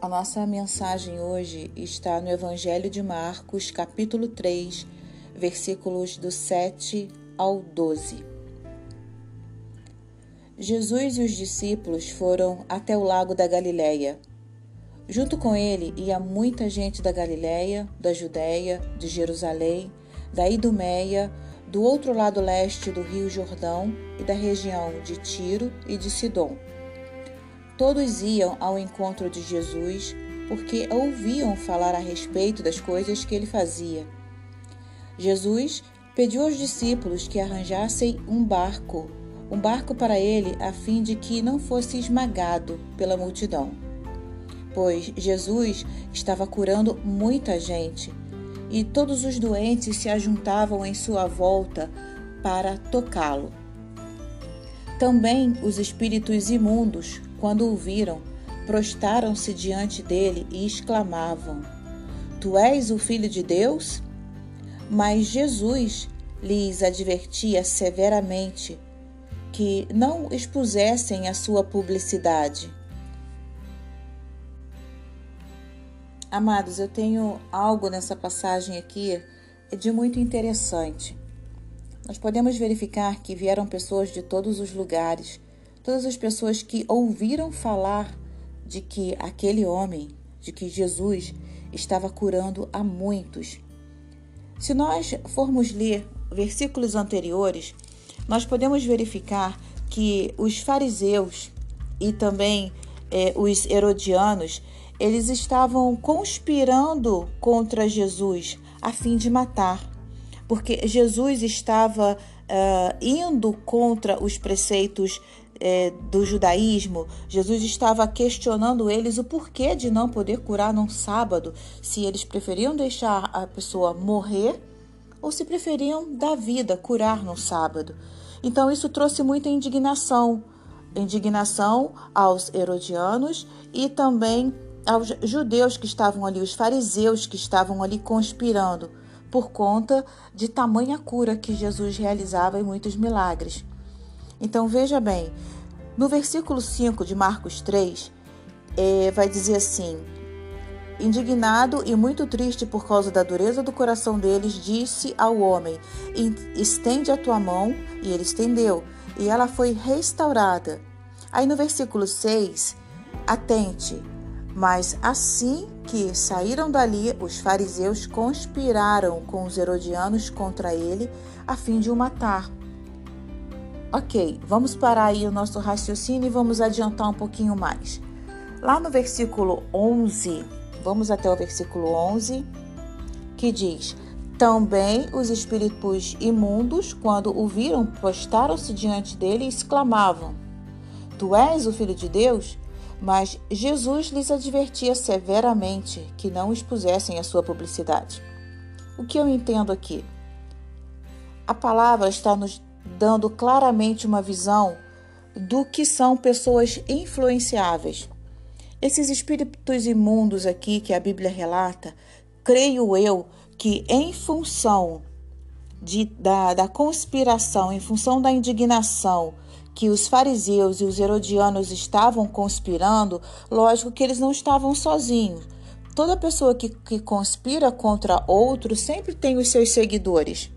A nossa mensagem hoje está no Evangelho de Marcos, capítulo 3, versículos do 7 ao 12. Jesus e os discípulos foram até o lago da Galileia. Junto com ele ia muita gente da Galileia, da Judéia, de Jerusalém, da Idumeia, do outro lado leste do rio Jordão e da região de Tiro e de Sidom Todos iam ao encontro de Jesus porque ouviam falar a respeito das coisas que ele fazia. Jesus pediu aos discípulos que arranjassem um barco, um barco para ele, a fim de que não fosse esmagado pela multidão. Pois Jesus estava curando muita gente e todos os doentes se ajuntavam em sua volta para tocá-lo. Também os espíritos imundos, quando o viram, prostaram-se diante dele e exclamavam: Tu és o Filho de Deus? Mas Jesus lhes advertia severamente que não expusessem a sua publicidade. Amados, eu tenho algo nessa passagem aqui de muito interessante. Nós podemos verificar que vieram pessoas de todos os lugares, todas as pessoas que ouviram falar de que aquele homem, de que Jesus estava curando a muitos. Se nós formos ler versículos anteriores, nós podemos verificar que os fariseus e também eh, os herodianos, eles estavam conspirando contra Jesus a fim de matar porque Jesus estava uh, indo contra os preceitos eh, do judaísmo, Jesus estava questionando eles o porquê de não poder curar num sábado, se eles preferiam deixar a pessoa morrer ou se preferiam dar vida, curar no sábado. Então isso trouxe muita indignação, indignação aos herodianos e também aos judeus que estavam ali, os fariseus que estavam ali conspirando por conta de tamanha cura que Jesus realizava em muitos milagres. Então veja bem, no versículo 5 de Marcos 3, é, vai dizer assim: Indignado e muito triste por causa da dureza do coração deles, disse ao homem: Estende a tua mão, e ele estendeu, e ela foi restaurada. Aí no versículo 6, atente, mas assim que saíram dali, os fariseus conspiraram com os herodianos contra ele a fim de o matar. Ok, vamos parar aí o nosso raciocínio e vamos adiantar um pouquinho mais. Lá no versículo 11, vamos até o versículo 11, que diz: Também os espíritos imundos, quando o viram, postaram-se diante dele e exclamavam: Tu és o filho de Deus? mas Jesus lhes advertia severamente que não expusessem a sua publicidade. O que eu entendo aqui? A palavra está nos dando claramente uma visão do que são pessoas influenciáveis. Esses espíritos imundos aqui que a Bíblia relata, creio eu que em função de, da, da conspiração, em função da indignação, que os fariseus e os herodianos estavam conspirando, lógico que eles não estavam sozinhos. Toda pessoa que, que conspira contra outro sempre tem os seus seguidores.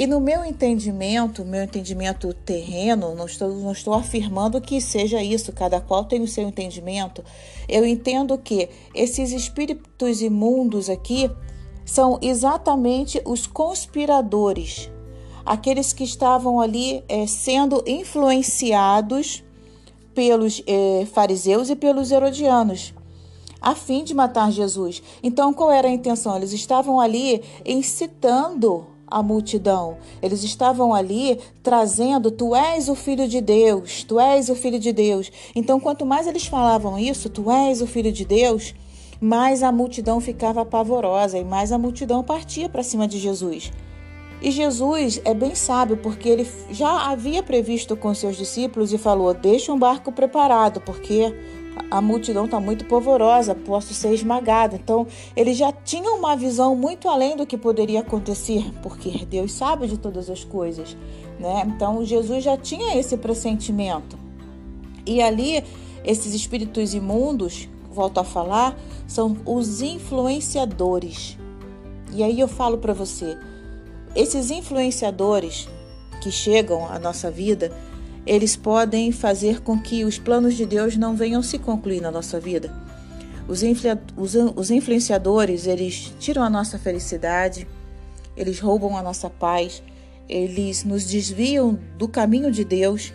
E no meu entendimento, meu entendimento terreno, não estou, não estou afirmando que seja isso, cada qual tem o seu entendimento. Eu entendo que esses espíritos imundos aqui são exatamente os conspiradores aqueles que estavam ali é, sendo influenciados pelos é, fariseus e pelos herodianos, a fim de matar Jesus. Então, qual era a intenção? Eles estavam ali incitando a multidão. Eles estavam ali trazendo: Tu és o filho de Deus, tu és o filho de Deus. Então, quanto mais eles falavam isso, Tu és o filho de Deus, mais a multidão ficava pavorosa e mais a multidão partia para cima de Jesus. E Jesus é bem sábio, porque ele já havia previsto com seus discípulos e falou: Deixa um barco preparado, porque a multidão está muito polvorosa, posso ser esmagado. Então, ele já tinha uma visão muito além do que poderia acontecer, porque Deus sabe de todas as coisas. Né? Então, Jesus já tinha esse pressentimento. E ali, esses espíritos imundos, volto a falar, são os influenciadores. E aí eu falo para você, esses influenciadores que chegam à nossa vida, eles podem fazer com que os planos de Deus não venham se concluir na nossa vida. Os, os influenciadores, eles tiram a nossa felicidade, eles roubam a nossa paz, eles nos desviam do caminho de Deus.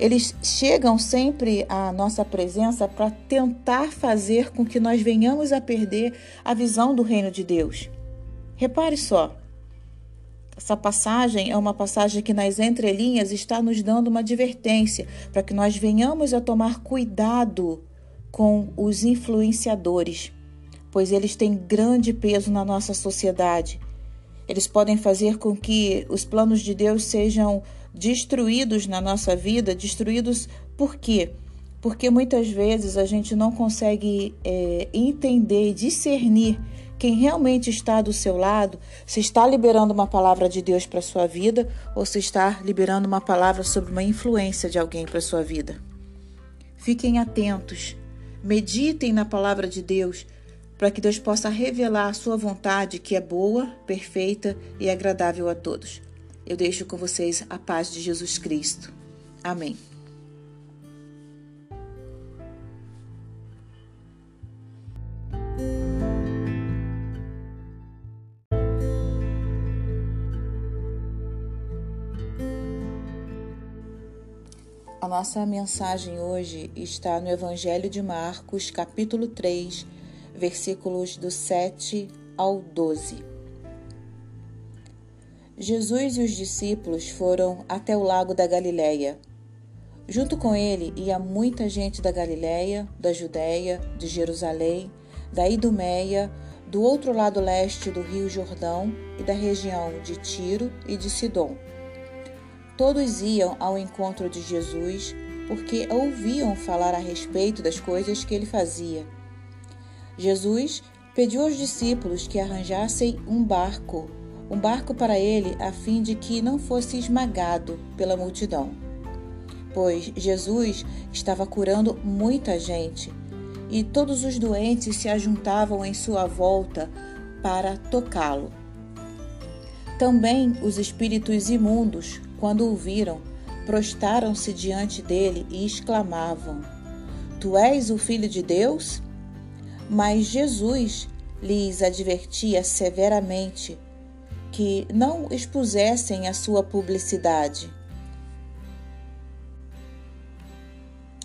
Eles chegam sempre à nossa presença para tentar fazer com que nós venhamos a perder a visão do reino de Deus. Repare só, essa passagem é uma passagem que nas entrelinhas está nos dando uma advertência para que nós venhamos a tomar cuidado com os influenciadores, pois eles têm grande peso na nossa sociedade. Eles podem fazer com que os planos de Deus sejam destruídos na nossa vida. Destruídos por quê? Porque muitas vezes a gente não consegue é, entender e discernir quem realmente está do seu lado, se está liberando uma palavra de Deus para sua vida ou se está liberando uma palavra sobre uma influência de alguém para sua vida. Fiquem atentos, meditem na palavra de Deus para que Deus possa revelar a sua vontade que é boa, perfeita e agradável a todos. Eu deixo com vocês a paz de Jesus Cristo. Amém. A nossa mensagem hoje está no Evangelho de Marcos, capítulo 3, versículos do 7 ao 12. Jesus e os discípulos foram até o lago da Galileia. Junto com ele ia muita gente da Galileia, da Judéia, de Jerusalém, da Idumeia, do outro lado leste do rio Jordão e da região de Tiro e de Sidom Todos iam ao encontro de Jesus porque ouviam falar a respeito das coisas que ele fazia. Jesus pediu aos discípulos que arranjassem um barco, um barco para ele, a fim de que não fosse esmagado pela multidão. Pois Jesus estava curando muita gente e todos os doentes se ajuntavam em sua volta para tocá-lo. Também os espíritos imundos quando o viram, prostaram-se diante dele e exclamavam: Tu és o Filho de Deus? Mas Jesus lhes advertia severamente que não expusessem a sua publicidade.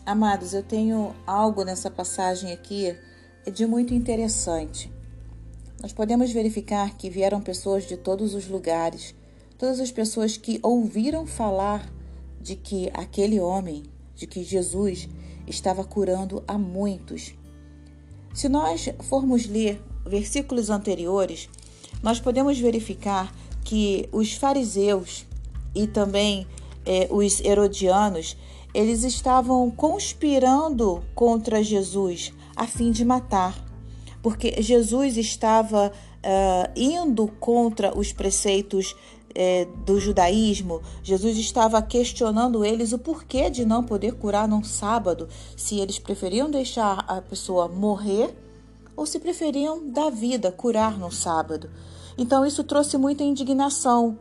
Amados, eu tenho algo nessa passagem aqui de muito interessante. Nós podemos verificar que vieram pessoas de todos os lugares todas as pessoas que ouviram falar de que aquele homem, de que Jesus estava curando a muitos. Se nós formos ler versículos anteriores, nós podemos verificar que os fariseus e também eh, os herodianos, eles estavam conspirando contra Jesus a fim de matar, porque Jesus estava uh, indo contra os preceitos é, do judaísmo, Jesus estava questionando eles o porquê de não poder curar num sábado, se eles preferiam deixar a pessoa morrer ou se preferiam dar vida, curar no sábado. Então isso trouxe muita indignação,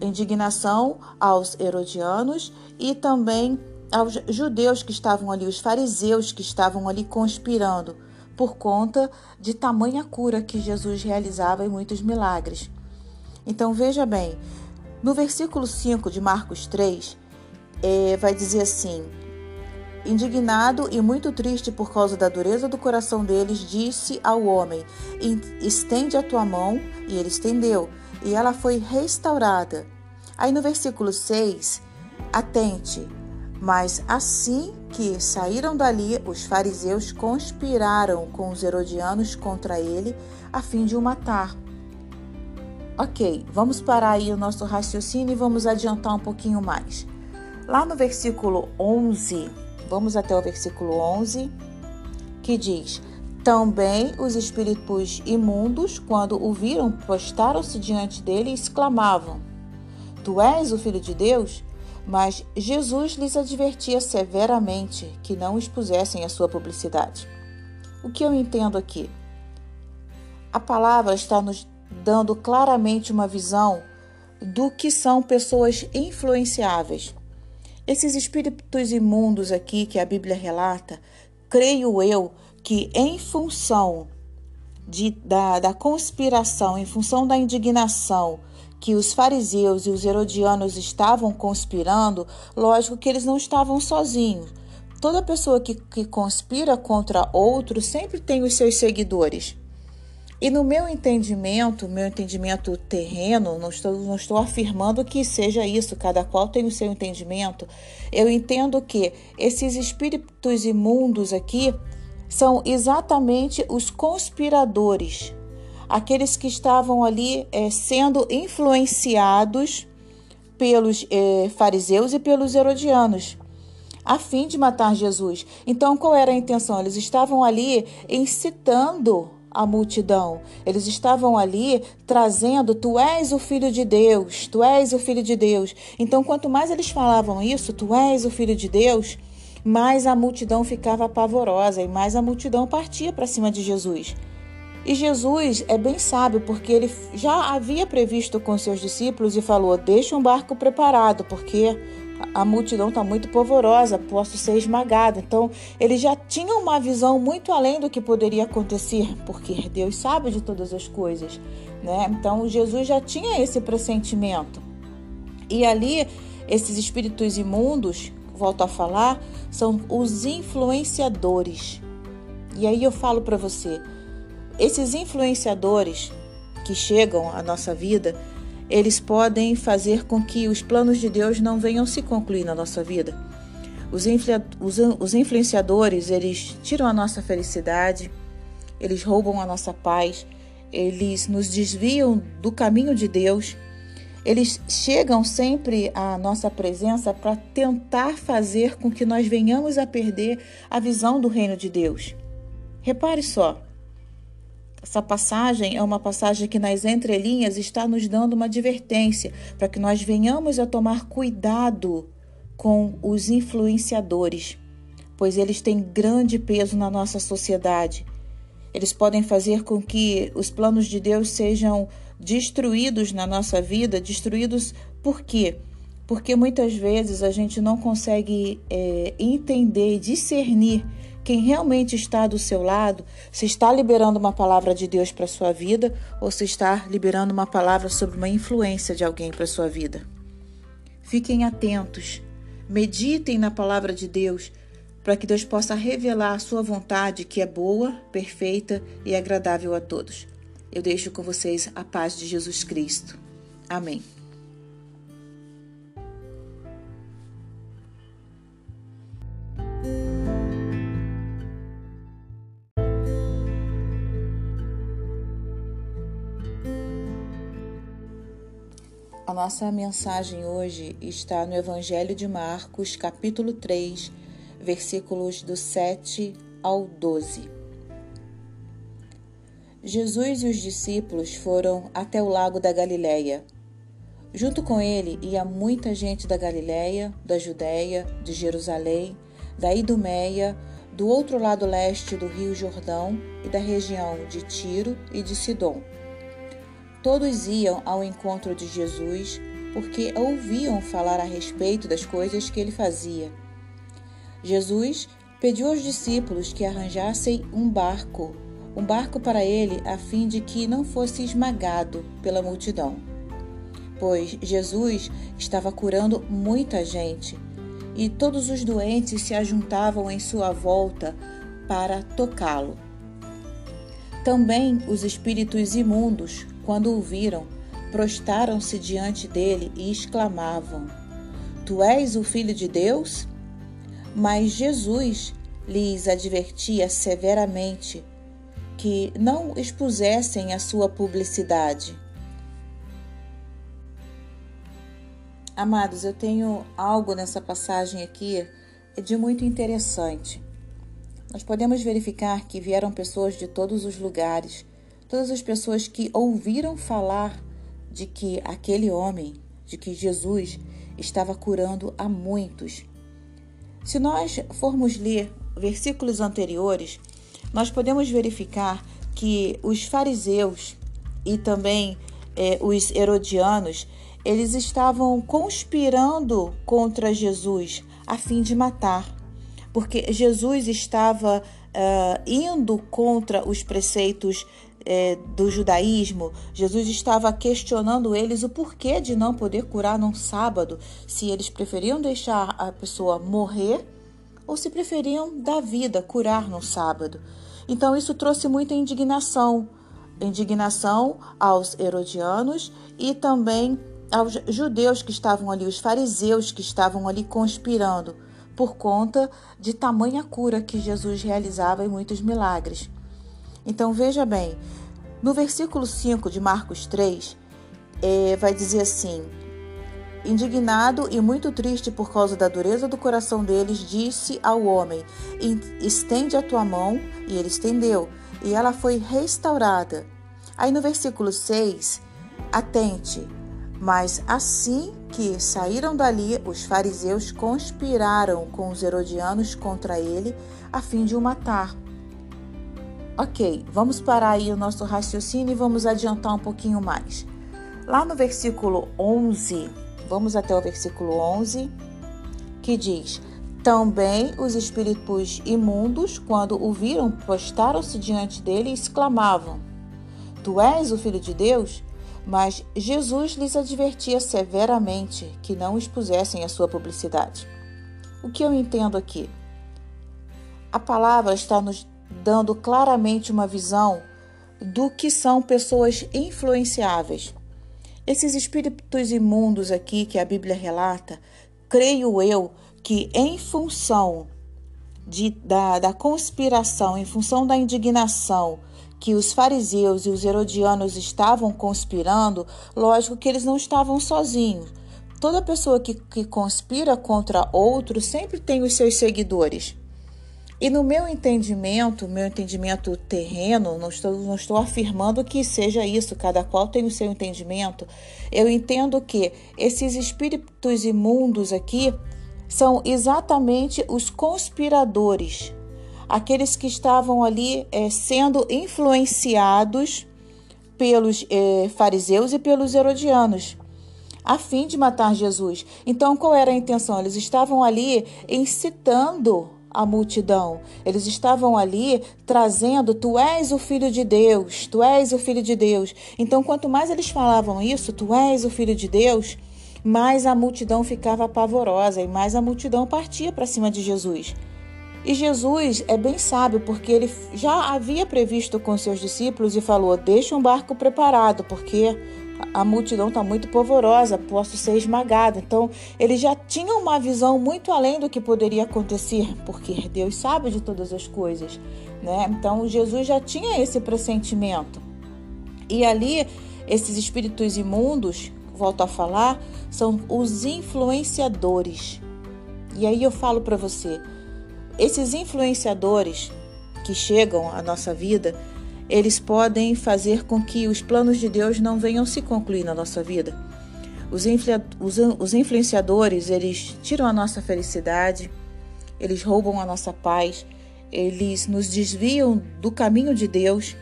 indignação aos herodianos e também aos judeus que estavam ali, os fariseus que estavam ali conspirando por conta de tamanha cura que Jesus realizava em muitos milagres. Então veja bem, no versículo 5 de Marcos 3, é, vai dizer assim: Indignado e muito triste por causa da dureza do coração deles, disse ao homem: Estende a tua mão, e ele estendeu, e ela foi restaurada. Aí no versículo 6, atente, mas assim que saíram dali, os fariseus conspiraram com os herodianos contra ele, a fim de o matar. Ok, vamos parar aí o nosso raciocínio e vamos adiantar um pouquinho mais. Lá no versículo 11, vamos até o versículo 11, que diz: Também os espíritos imundos, quando o viram, postaram-se diante dele e exclamavam: Tu és o filho de Deus? Mas Jesus lhes advertia severamente que não expusessem a sua publicidade. O que eu entendo aqui? A palavra está nos dando claramente uma visão do que são pessoas influenciáveis. Esses espíritos imundos aqui que a Bíblia relata, creio eu que em função de, da, da conspiração, em função da indignação que os fariseus e os herodianos estavam conspirando, lógico que eles não estavam sozinhos. Toda pessoa que, que conspira contra outro sempre tem os seus seguidores. E no meu entendimento, meu entendimento terreno, não estou, não estou afirmando que seja isso, cada qual tem o seu entendimento. Eu entendo que esses espíritos imundos aqui são exatamente os conspiradores, aqueles que estavam ali é, sendo influenciados pelos é, fariseus e pelos herodianos a fim de matar Jesus. Então, qual era a intenção? Eles estavam ali incitando a multidão. Eles estavam ali trazendo: Tu és o filho de Deus, tu és o filho de Deus. Então, quanto mais eles falavam isso, Tu és o filho de Deus, mais a multidão ficava pavorosa e mais a multidão partia para cima de Jesus. E Jesus é bem sábio, porque ele já havia previsto com seus discípulos e falou: Deixa um barco preparado, porque a multidão está muito polvorosa, posso ser esmagado. Então, ele já tinha uma visão muito além do que poderia acontecer, porque Deus sabe de todas as coisas, né? Então, Jesus já tinha esse pressentimento. E ali, esses espíritos imundos, volto a falar, são os influenciadores. E aí eu falo para você, esses influenciadores que chegam à nossa vida, eles podem fazer com que os planos de Deus não venham se concluir na nossa vida. Os, os influenciadores, eles tiram a nossa felicidade, eles roubam a nossa paz, eles nos desviam do caminho de Deus, eles chegam sempre à nossa presença para tentar fazer com que nós venhamos a perder a visão do reino de Deus. Repare só, essa passagem é uma passagem que nas entrelinhas está nos dando uma advertência para que nós venhamos a tomar cuidado com os influenciadores, pois eles têm grande peso na nossa sociedade. Eles podem fazer com que os planos de Deus sejam destruídos na nossa vida, destruídos por quê? Porque muitas vezes a gente não consegue é, entender e discernir quem realmente está do seu lado, se está liberando uma palavra de Deus para sua vida ou se está liberando uma palavra sobre uma influência de alguém para sua vida. Fiquem atentos, meditem na palavra de Deus para que Deus possa revelar a sua vontade que é boa, perfeita e agradável a todos. Eu deixo com vocês a paz de Jesus Cristo. Amém. A nossa mensagem hoje está no Evangelho de Marcos, capítulo 3, versículos do 7 ao 12. Jesus e os discípulos foram até o lago da Galileia. Junto com ele ia muita gente da Galileia, da Judéia, de Jerusalém, da Idumeia, do outro lado leste do rio Jordão e da região de Tiro e de Sidom Todos iam ao encontro de Jesus porque ouviam falar a respeito das coisas que ele fazia. Jesus pediu aos discípulos que arranjassem um barco, um barco para ele, a fim de que não fosse esmagado pela multidão. Pois Jesus estava curando muita gente e todos os doentes se ajuntavam em sua volta para tocá-lo. Também os espíritos imundos quando o viram, prostaram-se diante dele e exclamavam: Tu és o Filho de Deus? Mas Jesus lhes advertia severamente que não expusessem a sua publicidade. Amados, eu tenho algo nessa passagem aqui de muito interessante. Nós podemos verificar que vieram pessoas de todos os lugares todas as pessoas que ouviram falar de que aquele homem, de que Jesus estava curando a muitos. Se nós formos ler versículos anteriores, nós podemos verificar que os fariseus e também eh, os herodianos, eles estavam conspirando contra Jesus a fim de matar, porque Jesus estava uh, indo contra os preceitos é, do judaísmo, Jesus estava questionando eles o porquê de não poder curar num sábado, se eles preferiam deixar a pessoa morrer ou se preferiam dar vida, curar no sábado. Então isso trouxe muita indignação, indignação aos herodianos e também aos judeus que estavam ali, os fariseus que estavam ali conspirando por conta de tamanha cura que Jesus realizava em muitos milagres. Então veja bem, no versículo 5 de Marcos 3, é, vai dizer assim: Indignado e muito triste por causa da dureza do coração deles, disse ao homem: Estende a tua mão. E ele estendeu, e ela foi restaurada. Aí no versículo 6, atente. Mas assim que saíram dali, os fariseus conspiraram com os herodianos contra ele, a fim de o matar. Ok, vamos parar aí o nosso raciocínio e vamos adiantar um pouquinho mais. Lá no versículo 11, vamos até o versículo 11, que diz: Também os espíritos imundos, quando o viram, postaram-se diante dele e exclamavam: Tu és o filho de Deus? Mas Jesus lhes advertia severamente que não expusessem a sua publicidade. O que eu entendo aqui? A palavra está nos dando claramente uma visão do que são pessoas influenciáveis. Esses espíritos imundos aqui que a Bíblia relata, creio eu que em função de, da, da conspiração, em função da indignação que os fariseus e os herodianos estavam conspirando, lógico que eles não estavam sozinhos. Toda pessoa que, que conspira contra outro sempre tem os seus seguidores. E no meu entendimento, meu entendimento terreno, não estou, não estou afirmando que seja isso, cada qual tem o seu entendimento. Eu entendo que esses espíritos imundos aqui são exatamente os conspiradores aqueles que estavam ali é, sendo influenciados pelos é, fariseus e pelos herodianos, a fim de matar Jesus. Então, qual era a intenção? Eles estavam ali incitando a multidão. Eles estavam ali trazendo: Tu és o filho de Deus, tu és o filho de Deus. Então, quanto mais eles falavam isso, Tu és o filho de Deus, mais a multidão ficava pavorosa e mais a multidão partia para cima de Jesus. E Jesus é bem sábio, porque ele já havia previsto com seus discípulos e falou: Deixa um barco preparado, porque a multidão está muito polvorosa, posso ser esmagado. Então, ele já tinha uma visão muito além do que poderia acontecer, porque Deus sabe de todas as coisas. Né? Então, Jesus já tinha esse pressentimento. E ali, esses espíritos imundos, volto a falar, são os influenciadores. E aí eu falo para você esses influenciadores que chegam à nossa vida, eles podem fazer com que os planos de Deus não venham se concluir na nossa vida. Os, os, os influenciadores, eles tiram a nossa felicidade, eles roubam a nossa paz, eles nos desviam do caminho de Deus.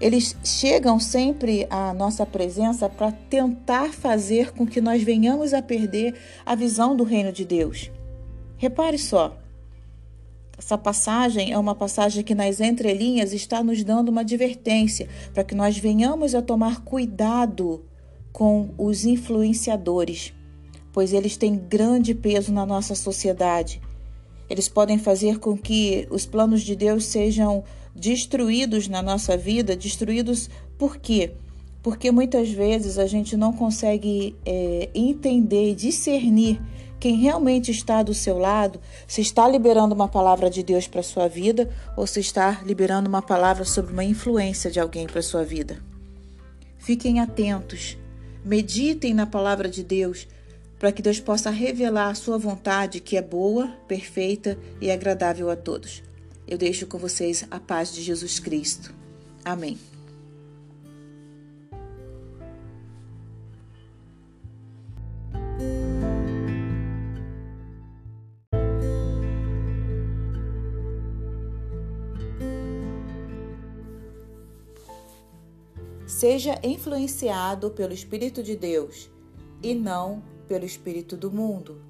Eles chegam sempre à nossa presença para tentar fazer com que nós venhamos a perder a visão do reino de Deus. Repare só, essa passagem é uma passagem que nas entrelinhas está nos dando uma advertência para que nós venhamos a tomar cuidado com os influenciadores, pois eles têm grande peso na nossa sociedade. Eles podem fazer com que os planos de Deus sejam destruídos na nossa vida, destruídos por quê? Porque muitas vezes a gente não consegue é, entender e discernir quem realmente está do seu lado, se está liberando uma palavra de Deus para sua vida ou se está liberando uma palavra sobre uma influência de alguém para sua vida. Fiquem atentos, meditem na palavra de Deus, para que Deus possa revelar a sua vontade, que é boa, perfeita e agradável a todos. Eu deixo com vocês a paz de Jesus Cristo. Amém. Seja influenciado pelo Espírito de Deus e não pelo Espírito do mundo.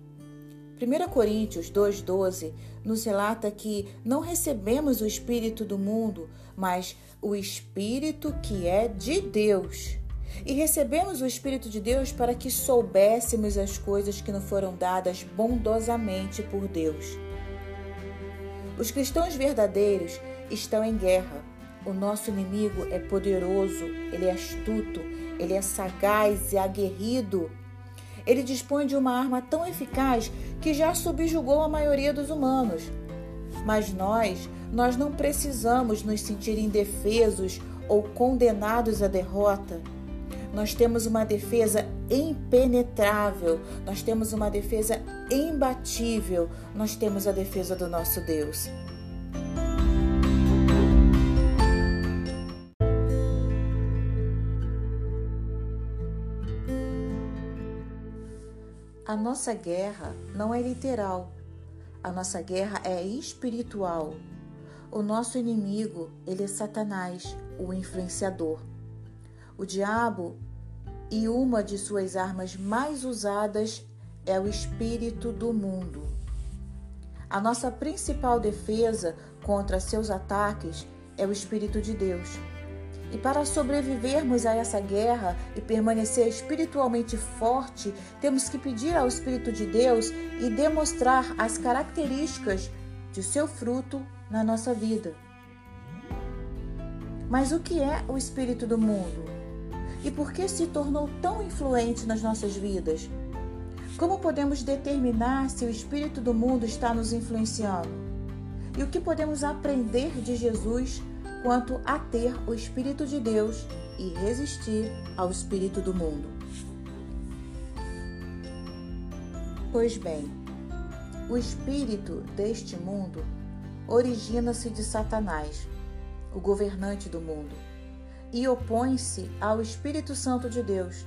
1 Coríntios 2,12 nos relata que não recebemos o Espírito do mundo, mas o Espírito que é de Deus. E recebemos o Espírito de Deus para que soubéssemos as coisas que nos foram dadas bondosamente por Deus. Os cristãos verdadeiros estão em guerra. O nosso inimigo é poderoso, ele é astuto, ele é sagaz e aguerrido. Ele dispõe de uma arma tão eficaz que já subjugou a maioria dos humanos. Mas nós, nós não precisamos nos sentir indefesos ou condenados à derrota. Nós temos uma defesa impenetrável, nós temos uma defesa imbatível, nós temos a defesa do nosso Deus. A nossa guerra não é literal, a nossa guerra é espiritual. O nosso inimigo, ele é Satanás, o influenciador. O diabo e uma de suas armas mais usadas é o espírito do mundo. A nossa principal defesa contra seus ataques é o espírito de Deus. E para sobrevivermos a essa guerra e permanecer espiritualmente forte, temos que pedir ao Espírito de Deus e demonstrar as características de seu fruto na nossa vida. Mas o que é o espírito do mundo? E por que se tornou tão influente nas nossas vidas? Como podemos determinar se o espírito do mundo está nos influenciando? E o que podemos aprender de Jesus quanto a ter o Espírito de Deus e resistir ao Espírito do mundo. Pois bem, o espírito deste mundo origina-se de Satanás, o governante do mundo, e opõe-se ao Espírito Santo de Deus.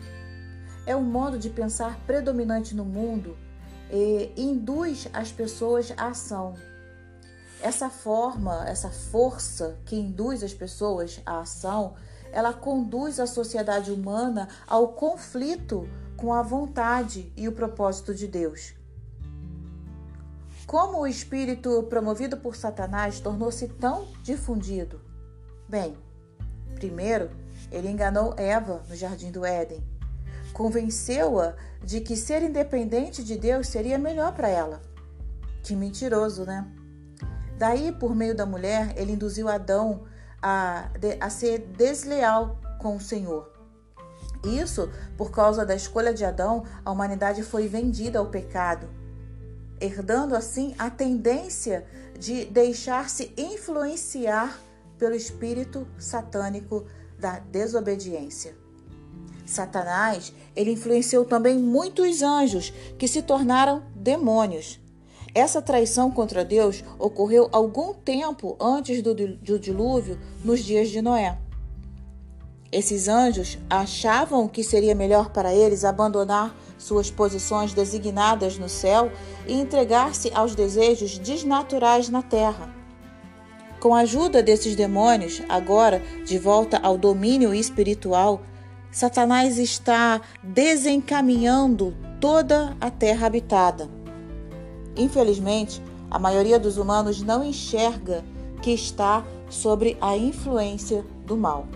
É um modo de pensar predominante no mundo e induz as pessoas à ação essa forma, essa força que induz as pessoas à ação, ela conduz a sociedade humana ao conflito com a vontade e o propósito de Deus. Como o espírito promovido por Satanás tornou-se tão difundido? Bem, primeiro, ele enganou Eva no jardim do Éden. Convenceu-a de que ser independente de Deus seria melhor para ela. Que mentiroso, né? Daí, por meio da mulher, ele induziu Adão a, a ser desleal com o Senhor. Isso, por causa da escolha de Adão, a humanidade foi vendida ao pecado, herdando assim a tendência de deixar-se influenciar pelo espírito satânico da desobediência. Satanás, ele influenciou também muitos anjos que se tornaram demônios. Essa traição contra Deus ocorreu algum tempo antes do, dilúvio, nos dias de Noé. Esses anjos achavam que seria melhor para eles abandonar suas posições designadas no céu e entregar-se aos desejos desnaturais na terra. Com a ajuda desses demônios, agora de volta ao domínio espiritual, Satanás está desencaminhando toda a terra habitada. Infelizmente, a maioria dos humanos não enxerga que está sobre a influência do mal.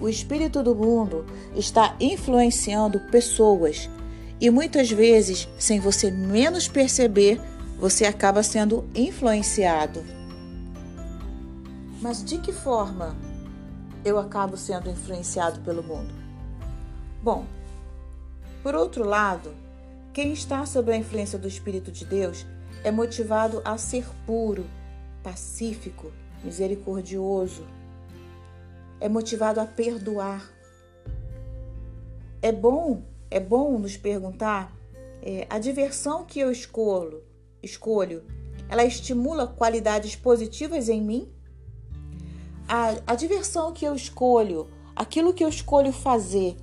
O espírito do mundo está influenciando pessoas e muitas vezes, sem você menos perceber, você acaba sendo influenciado. Mas de que forma eu acabo sendo influenciado pelo mundo? Bom, por outro lado, quem está sob a influência do Espírito de Deus é motivado a ser puro, pacífico, misericordioso. É motivado a perdoar. É bom, é bom nos perguntar é, a diversão que eu escolho, escolho, ela estimula qualidades positivas em mim? A, a diversão que eu escolho, aquilo que eu escolho fazer,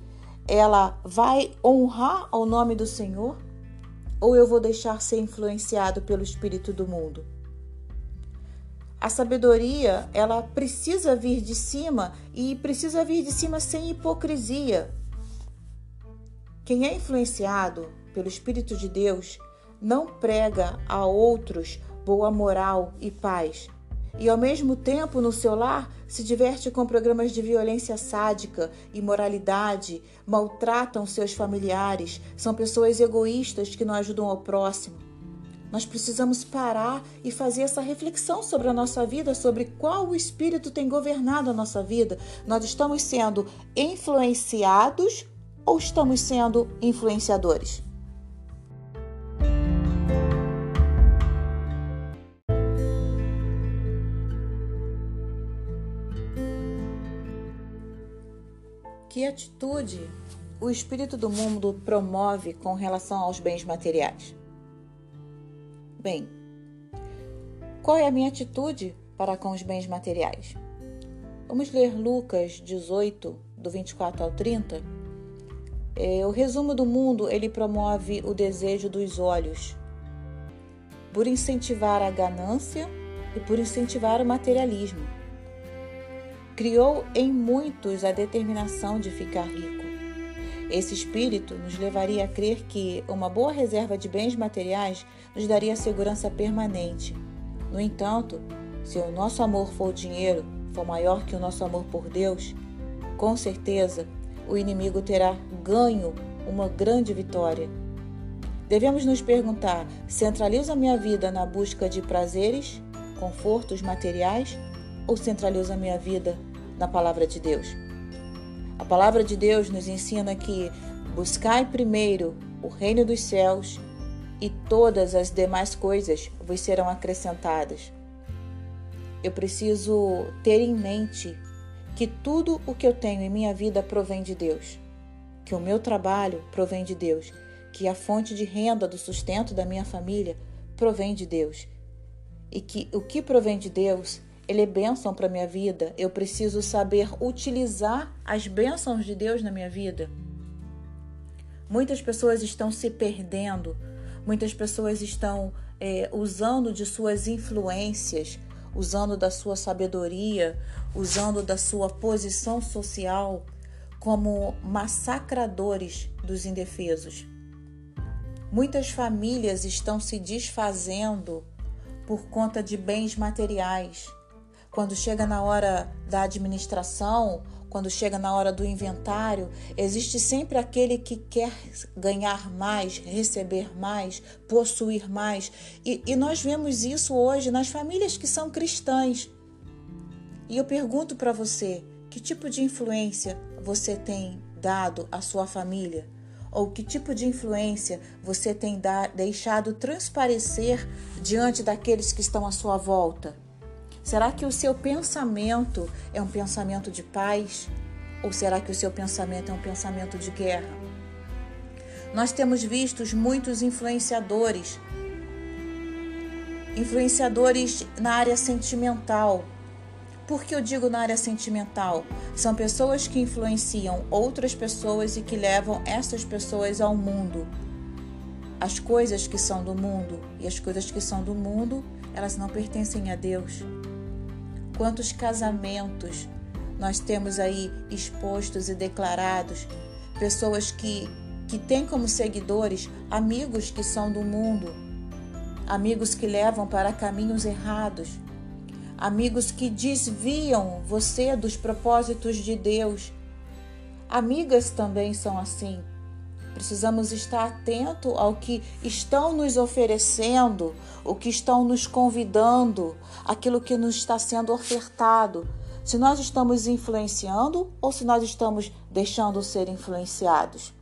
ela vai honrar ao nome do Senhor? Ou eu vou deixar ser influenciado pelo espírito do mundo? a sabedoria, ela precisa vir de cima e precisa vir de cima sem hipocrisia. Quem é influenciado pelo Espírito de Deus não prega a outros boa moral e paz. E ao mesmo tempo, no seu lar, se diverte com programas de violência sádica, imoralidade, maltratam seus familiares, são pessoas egoístas que não ajudam ao próximo. Nós precisamos parar e fazer essa reflexão sobre a nossa vida, sobre qual o Espírito tem governado a nossa vida. Nós estamos sendo influenciados ou estamos sendo influenciadores? Atitude o espírito do mundo promove com relação aos bens materiais? Bem, qual é a minha atitude para com os bens materiais? Vamos ler Lucas 18, do 24 ao 30. É, o resumo do mundo ele promove o desejo dos olhos, por incentivar a ganância e por incentivar o materialismo criou em muitos a determinação de ficar rico. Esse espírito nos levaria a crer que uma boa reserva de bens materiais nos daria segurança permanente. No entanto, se o nosso amor for o dinheiro, for maior que o nosso amor por Deus, com certeza o inimigo terá ganho uma grande vitória. Devemos nos perguntar: centralizo a minha vida na busca de prazeres, confortos materiais ou centralizo a minha vida na palavra de Deus. A palavra de Deus nos ensina que buscai primeiro o reino dos céus e todas as demais coisas vos serão acrescentadas. Eu preciso ter em mente que tudo o que eu tenho em minha vida provém de Deus, que o meu trabalho provém de Deus, que a fonte de renda do sustento da minha família provém de Deus e que o que provém de Deus ele é bênção para minha vida. Eu preciso saber utilizar as bênçãos de Deus na minha vida. Muitas pessoas estão se perdendo, muitas pessoas estão é, usando de suas influências, usando da sua sabedoria, usando da sua posição social como massacradores dos indefesos. Muitas famílias estão se desfazendo por conta de bens materiais quando chega na hora da administração, quando chega na hora do inventário, existe sempre aquele que quer ganhar mais, receber mais, possuir mais. E, e nós vemos isso hoje nas famílias que são cristãs. E eu pergunto para você: que tipo de influência você tem dado à sua família? Ou que tipo de influência você tem deixado transparecer diante daqueles que estão à sua volta? Será que o seu pensamento é um pensamento de paz? Ou será que o seu pensamento é um pensamento de guerra? Nós temos visto muitos influenciadores, influenciadores na área sentimental. Por que eu digo na área sentimental? São pessoas que influenciam outras pessoas e que levam essas pessoas ao mundo. As coisas que são do mundo e as coisas que são do mundo, elas não pertencem a Deus. Quantos casamentos nós temos aí expostos e declarados, pessoas que, que têm como seguidores amigos que são do mundo, amigos que levam para caminhos errados, amigos que desviam você dos propósitos de Deus. Amigas também são assim. Precisamos estar atento ao que estão nos oferecendo, o que estão nos convidando, aquilo que nos está sendo ofertado. Se nós estamos influenciando ou se nós estamos deixando ser influenciados.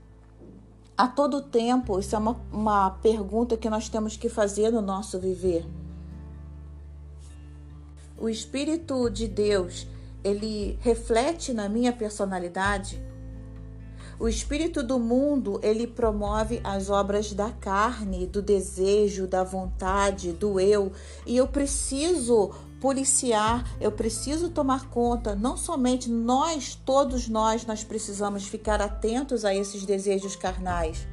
A todo tempo, isso é uma, uma pergunta que nós temos que fazer no nosso viver. O Espírito de Deus, ele reflete na minha personalidade o espírito do mundo, ele promove as obras da carne, do desejo, da vontade, do eu, e eu preciso policiar, eu preciso tomar conta, não somente nós, todos nós, nós precisamos ficar atentos a esses desejos carnais.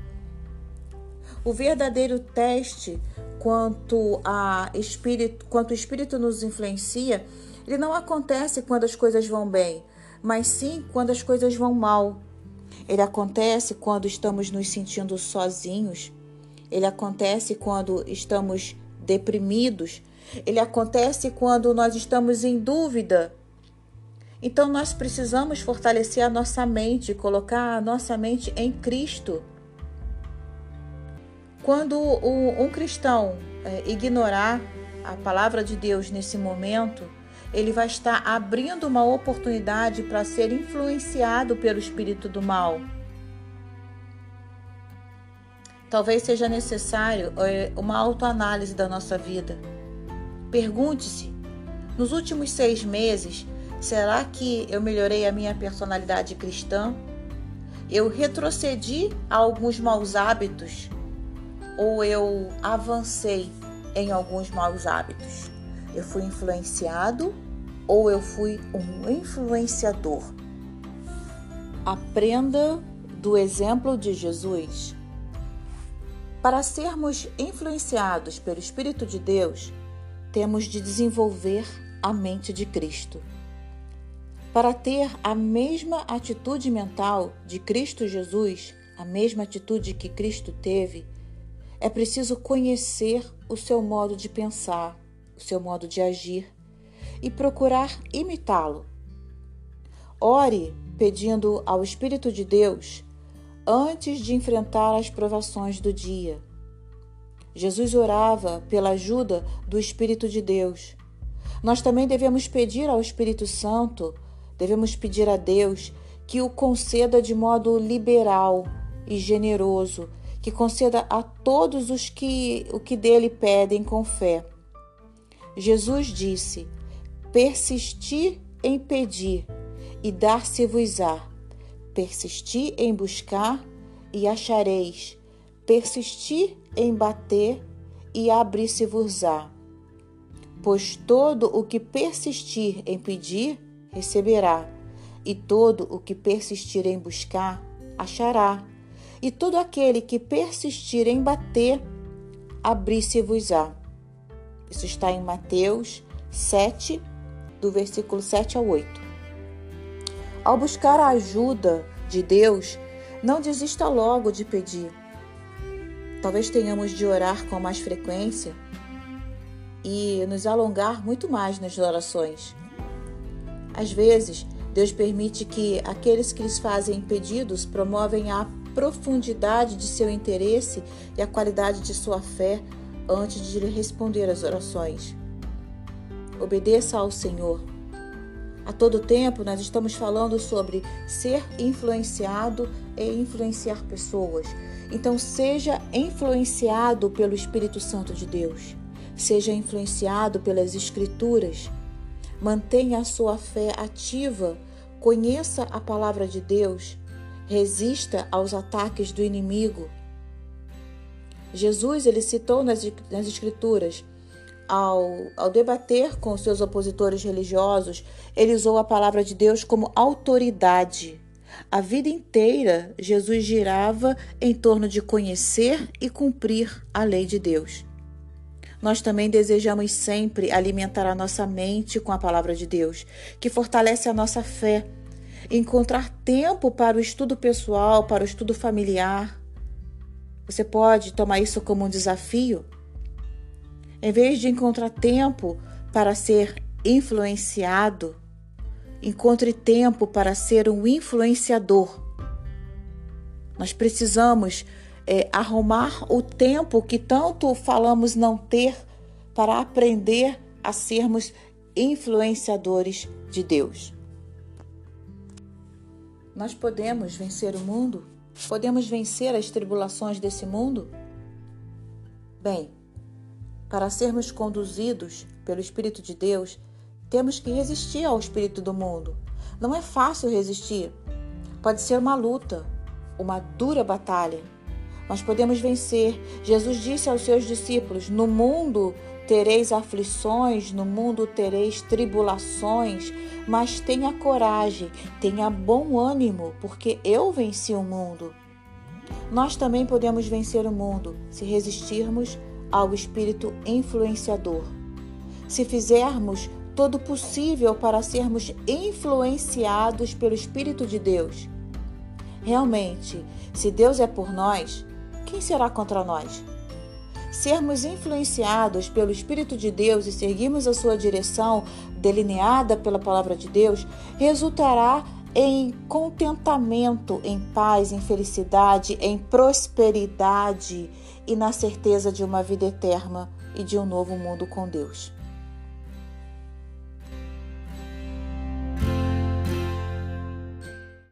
O verdadeiro teste quanto a espírito, quanto o espírito nos influencia, ele não acontece quando as coisas vão bem, mas sim quando as coisas vão mal. Ele acontece quando estamos nos sentindo sozinhos. Ele acontece quando estamos deprimidos. Ele acontece quando nós estamos em dúvida. Então nós precisamos fortalecer a nossa mente, colocar a nossa mente em Cristo. Quando um cristão é, ignorar a palavra de Deus nesse momento, ele vai estar abrindo uma oportunidade para ser influenciado pelo espírito do mal. Talvez seja necessário é, uma autoanálise da nossa vida. Pergunte-se: nos últimos seis meses, será que eu melhorei a minha personalidade cristã? Eu retrocedi a alguns maus hábitos ou eu avancei em alguns maus hábitos? Eu fui influenciado ou eu fui um influenciador? Aprenda do exemplo de Jesus. Para sermos influenciados pelo Espírito de Deus, temos de desenvolver a mente de Cristo. Para ter a mesma atitude mental de Cristo Jesus, a mesma atitude que Cristo teve, é preciso conhecer o seu modo de pensar, o seu modo de agir e procurar imitá-lo. Ore pedindo ao Espírito de Deus antes de enfrentar as provações do dia. Jesus orava pela ajuda do Espírito de Deus. Nós também devemos pedir ao Espírito Santo, devemos pedir a Deus que o conceda de modo liberal e generoso que conceda a todos os que o que dele pedem com fé. Jesus disse: Persisti em pedir e dar-se-vos-á. Persisti em buscar e achareis. Persisti em bater e abrir-se-vos-á. Pois todo o que persistir em pedir, receberá, e todo o que persistir em buscar, achará e todo aquele que persistir em bater, abrir-se-vos-á. Isso está em Mateus 7, do versículo 7 ao 8. Ao buscar a ajuda de Deus, não desista logo de pedir. Talvez tenhamos de orar com mais frequência e nos alongar muito mais nas orações. Às vezes, Deus permite que aqueles que lhes fazem pedidos promovem a profundidade de seu interesse e a qualidade de sua fé antes de lhe responder às orações. Obedeça ao Senhor. A todo tempo nós estamos falando sobre ser influenciado e influenciar pessoas. Então seja influenciado pelo Espírito Santo de Deus. Seja influenciado pelas Escrituras. Mantenha a sua fé ativa. Conheça a palavra de Deus resista aos ataques do inimigo. Jesus ele citou nas, nas Escrituras, ao, ao debater com seus opositores religiosos, ele usou a palavra de Deus como autoridade. A vida inteira, Jesus girava em torno de conhecer e cumprir a lei de Deus. Nós também desejamos sempre alimentar a nossa mente com a palavra de Deus, que fortalece a nossa fé encontrar tempo para o estudo pessoal, para o estudo familiar. Você pode tomar isso como um desafio. Em vez de encontrar tempo para ser influenciado, encontre tempo para ser um influenciador. Nós precisamos é, arrumar o tempo que tanto falamos não ter para aprender a sermos influenciadores de Deus. Nós podemos vencer o mundo? Podemos vencer as tribulações desse mundo? Bem, para sermos conduzidos pelo Espírito de Deus, temos que resistir ao espírito do mundo. Não é fácil resistir. Pode ser uma luta, uma dura batalha, mas podemos vencer. Jesus disse aos seus discípulos: No mundo tereis aflições, no mundo tereis tribulações, mas tenha coragem, tenha bom ânimo, porque eu venci o mundo. Nós também podemos vencer o mundo se resistirmos ao espírito influenciador. Se fizermos todo possível para sermos influenciados pelo Espírito de Deus. Realmente, se Deus é por nós, quem será contra nós? Sermos influenciados pelo Espírito de Deus e seguirmos a sua direção, delineada pela palavra de Deus, resultará em contentamento, em paz, em felicidade, em prosperidade e na certeza de uma vida eterna e de um novo mundo com Deus.